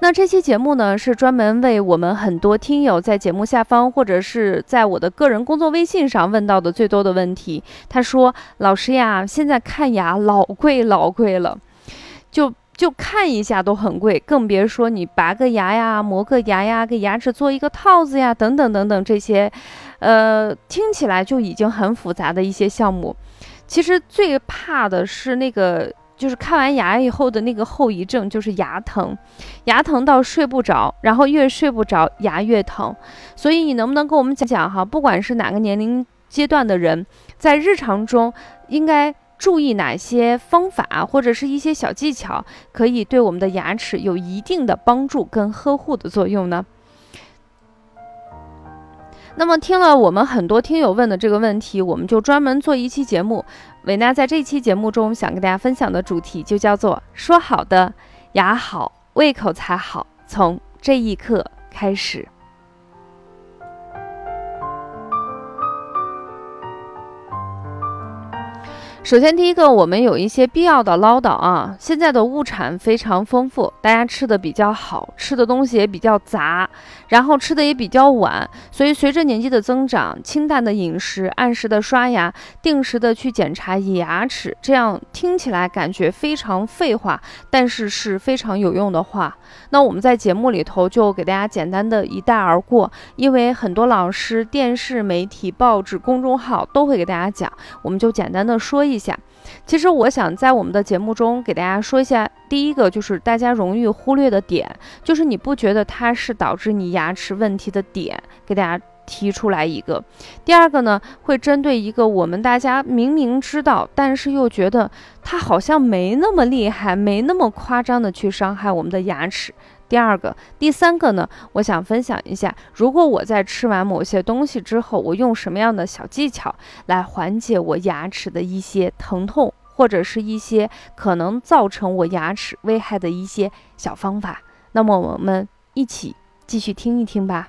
那这期节目呢，是专门为我们很多听友在节目下方或者是在我的个人工作微信上问到的最多的问题。他说：“老师呀，现在看牙老贵老贵了，就就看一下都很贵，更别说你拔个牙呀、磨个牙呀、给牙齿做一个套子呀，等等等等这些，呃，听起来就已经很复杂的一些项目。其实最怕的是那个。”就是看完牙以后的那个后遗症，就是牙疼，牙疼到睡不着，然后越睡不着，牙越疼。所以你能不能跟我们讲讲哈？不管是哪个年龄阶段的人，在日常中应该注意哪些方法，或者是一些小技巧，可以对我们的牙齿有一定的帮助跟呵护的作用呢？那么听了我们很多听友问的这个问题，我们就专门做一期节目。维娜在这期节目中想跟大家分享的主题就叫做“说好的牙好，胃口才好”，从这一刻开始。首先，第一个，我们有一些必要的唠叨啊。现在的物产非常丰富，大家吃的比较好，吃的东西也比较杂，然后吃的也比较晚。所以，随着年纪的增长，清淡的饮食、按时的刷牙、定时的去检查牙齿，这样听起来感觉非常废话，但是是非常有用的话。那我们在节目里头就给大家简单的一带而过，因为很多老师、电视媒体、报纸、公众号都会给大家讲，我们就简单的说一下。其实我想在我们的节目中给大家说一下，第一个就是大家容易忽略的点，就是你不觉得它是导致你牙齿问题的点，给大家提出来一个。第二个呢，会针对一个我们大家明明知道，但是又觉得它好像没那么厉害，没那么夸张的去伤害我们的牙齿。第二个，第三个呢？我想分享一下，如果我在吃完某些东西之后，我用什么样的小技巧来缓解我牙齿的一些疼痛，或者是一些可能造成我牙齿危害的一些小方法。那么我们一起继续听一听吧。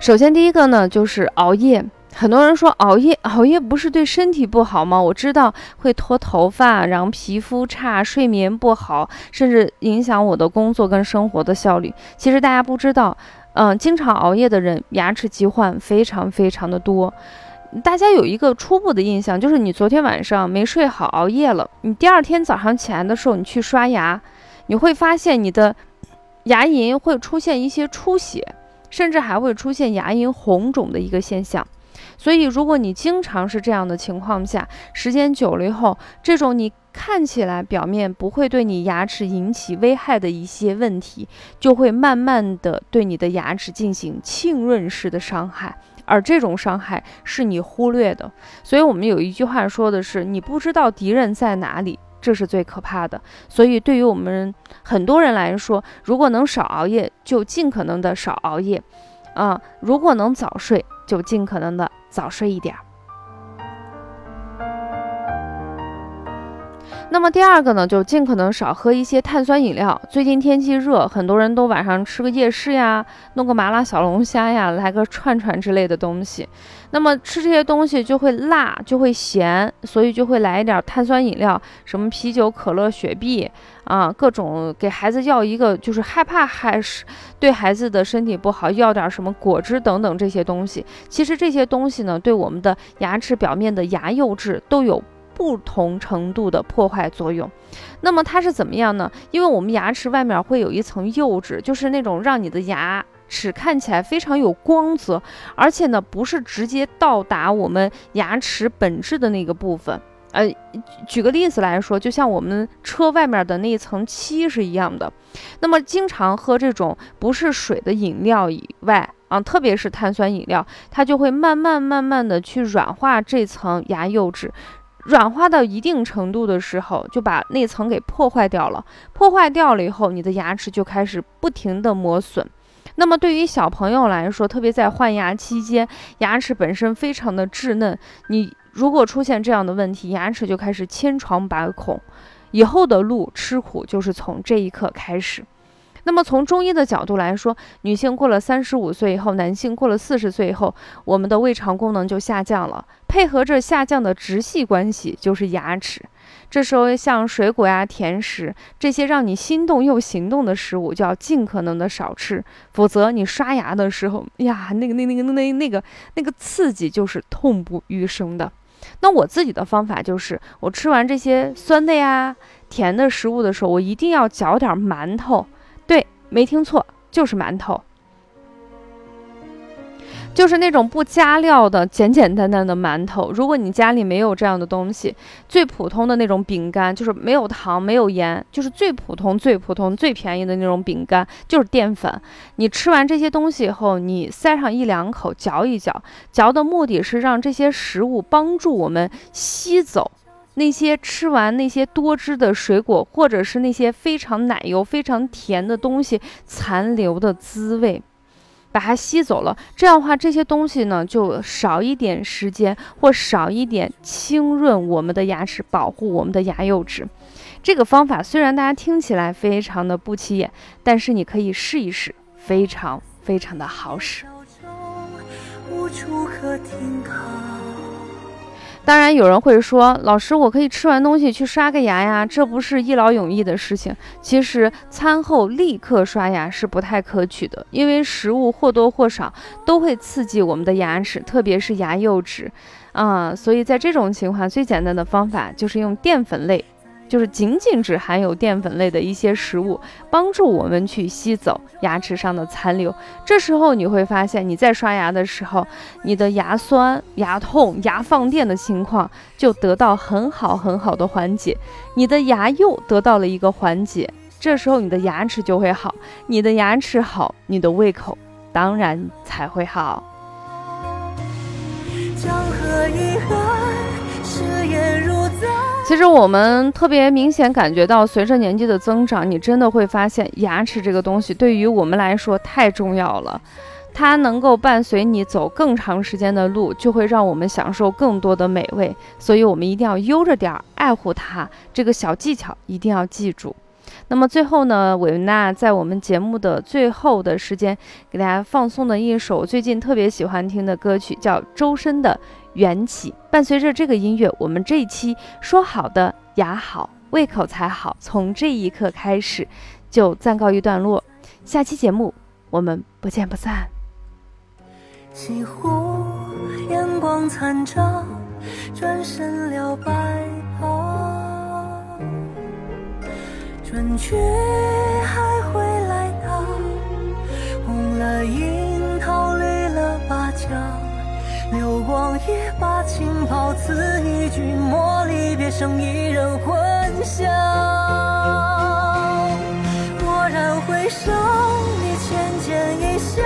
首先，第一个呢，就是熬夜。很多人说熬夜，熬夜不是对身体不好吗？我知道会脱头发，然后皮肤差，睡眠不好，甚至影响我的工作跟生活的效率。其实大家不知道，嗯，经常熬夜的人牙齿疾患非常非常的多。大家有一个初步的印象，就是你昨天晚上没睡好，熬夜了，你第二天早上起来的时候，你去刷牙，你会发现你的牙龈会出现一些出血，甚至还会出现牙龈红肿的一个现象。所以，如果你经常是这样的情况下，时间久了以后，这种你看起来表面不会对你牙齿引起危害的一些问题，就会慢慢的对你的牙齿进行浸润式的伤害，而这种伤害是你忽略的。所以我们有一句话说的是：你不知道敌人在哪里，这是最可怕的。所以，对于我们很多人来说，如果能少熬夜，就尽可能的少熬夜，啊，如果能早睡，就尽可能的。早睡一点儿。那么第二个呢，就尽可能少喝一些碳酸饮料。最近天气热，很多人都晚上吃个夜市呀，弄个麻辣小龙虾呀，来个串串之类的东西。那么吃这些东西就会辣，就会咸，所以就会来一点碳酸饮料，什么啤酒、可乐、雪碧啊，各种给孩子要一个，就是害怕还是对孩子的身体不好，要点什么果汁等等这些东西。其实这些东西呢，对我们的牙齿表面的牙釉质都有。不同程度的破坏作用，那么它是怎么样呢？因为我们牙齿外面会有一层釉质，就是那种让你的牙齿看起来非常有光泽，而且呢不是直接到达我们牙齿本质的那个部分。呃，举个例子来说，就像我们车外面的那一层漆是一样的。那么经常喝这种不是水的饮料以外啊，特别是碳酸饮料，它就会慢慢慢慢的去软化这层牙釉质。软化到一定程度的时候，就把内层给破坏掉了。破坏掉了以后，你的牙齿就开始不停的磨损。那么对于小朋友来说，特别在换牙期间，牙齿本身非常的稚嫩，你如果出现这样的问题，牙齿就开始千疮百孔，以后的路吃苦就是从这一刻开始。那么从中医的角度来说，女性过了三十五岁以后，男性过了四十岁以后，我们的胃肠功能就下降了，配合着下降的直系关系就是牙齿。这时候，像水果呀、甜食这些让你心动又行动的食物，就要尽可能的少吃，否则你刷牙的时候呀，那个、那、那个、那、那个、那个刺激就是痛不欲生的。那我自己的方法就是，我吃完这些酸的呀、甜的食物的时候，我一定要嚼点馒头。没听错，就是馒头。就是那种不加料的简简单单的馒头。如果你家里没有这样的东西，最普通的那种饼干，就是没有糖、没有盐，就是最普通、最普通、最便宜的那种饼干，就是淀粉。你吃完这些东西以后，你塞上一两口，嚼一嚼，嚼的目的是让这些食物帮助我们吸走那些吃完那些多汁的水果，或者是那些非常奶油、非常甜的东西残留的滋味。把它吸走了，这样的话，这些东西呢就少一点时间或少一点清润我们的牙齿，保护我们的牙釉质。这个方法虽然大家听起来非常的不起眼，但是你可以试一试，非常非常的好使。无处可停靠。当然，有人会说，老师，我可以吃完东西去刷个牙呀，这不是一劳永逸的事情。其实，餐后立刻刷牙是不太可取的，因为食物或多或少都会刺激我们的牙齿，特别是牙釉质，啊，所以在这种情况，最简单的方法就是用淀粉类。就是仅仅只含有淀粉类的一些食物，帮助我们去吸走牙齿上的残留。这时候你会发现，你在刷牙的时候，你的牙酸、牙痛、牙放电的情况就得到很好很好的缓解，你的牙釉得到了一个缓解。这时候你的牙齿就会好，你的牙齿好，你的胃口当然才会好。其实我们特别明显感觉到，随着年纪的增长，你真的会发现牙齿这个东西对于我们来说太重要了。它能够伴随你走更长时间的路，就会让我们享受更多的美味。所以，我们一定要悠着点儿爱护它。这个小技巧一定要记住。那么最后呢，韦文娜在我们节目的最后的时间，给大家放送的一首最近特别喜欢听的歌曲，叫周深的。缘起，伴随着这个音乐，我们这一期说好的牙好胃口才好，从这一刻开始就暂告一段落。下期节目我们不见不散。西湖阳光残照，转身了白春去还会来到，红了樱桃，绿了芭蕉。流光也把情抛，此一句莫离别，生一人混淆。蓦然回首，你浅浅一笑。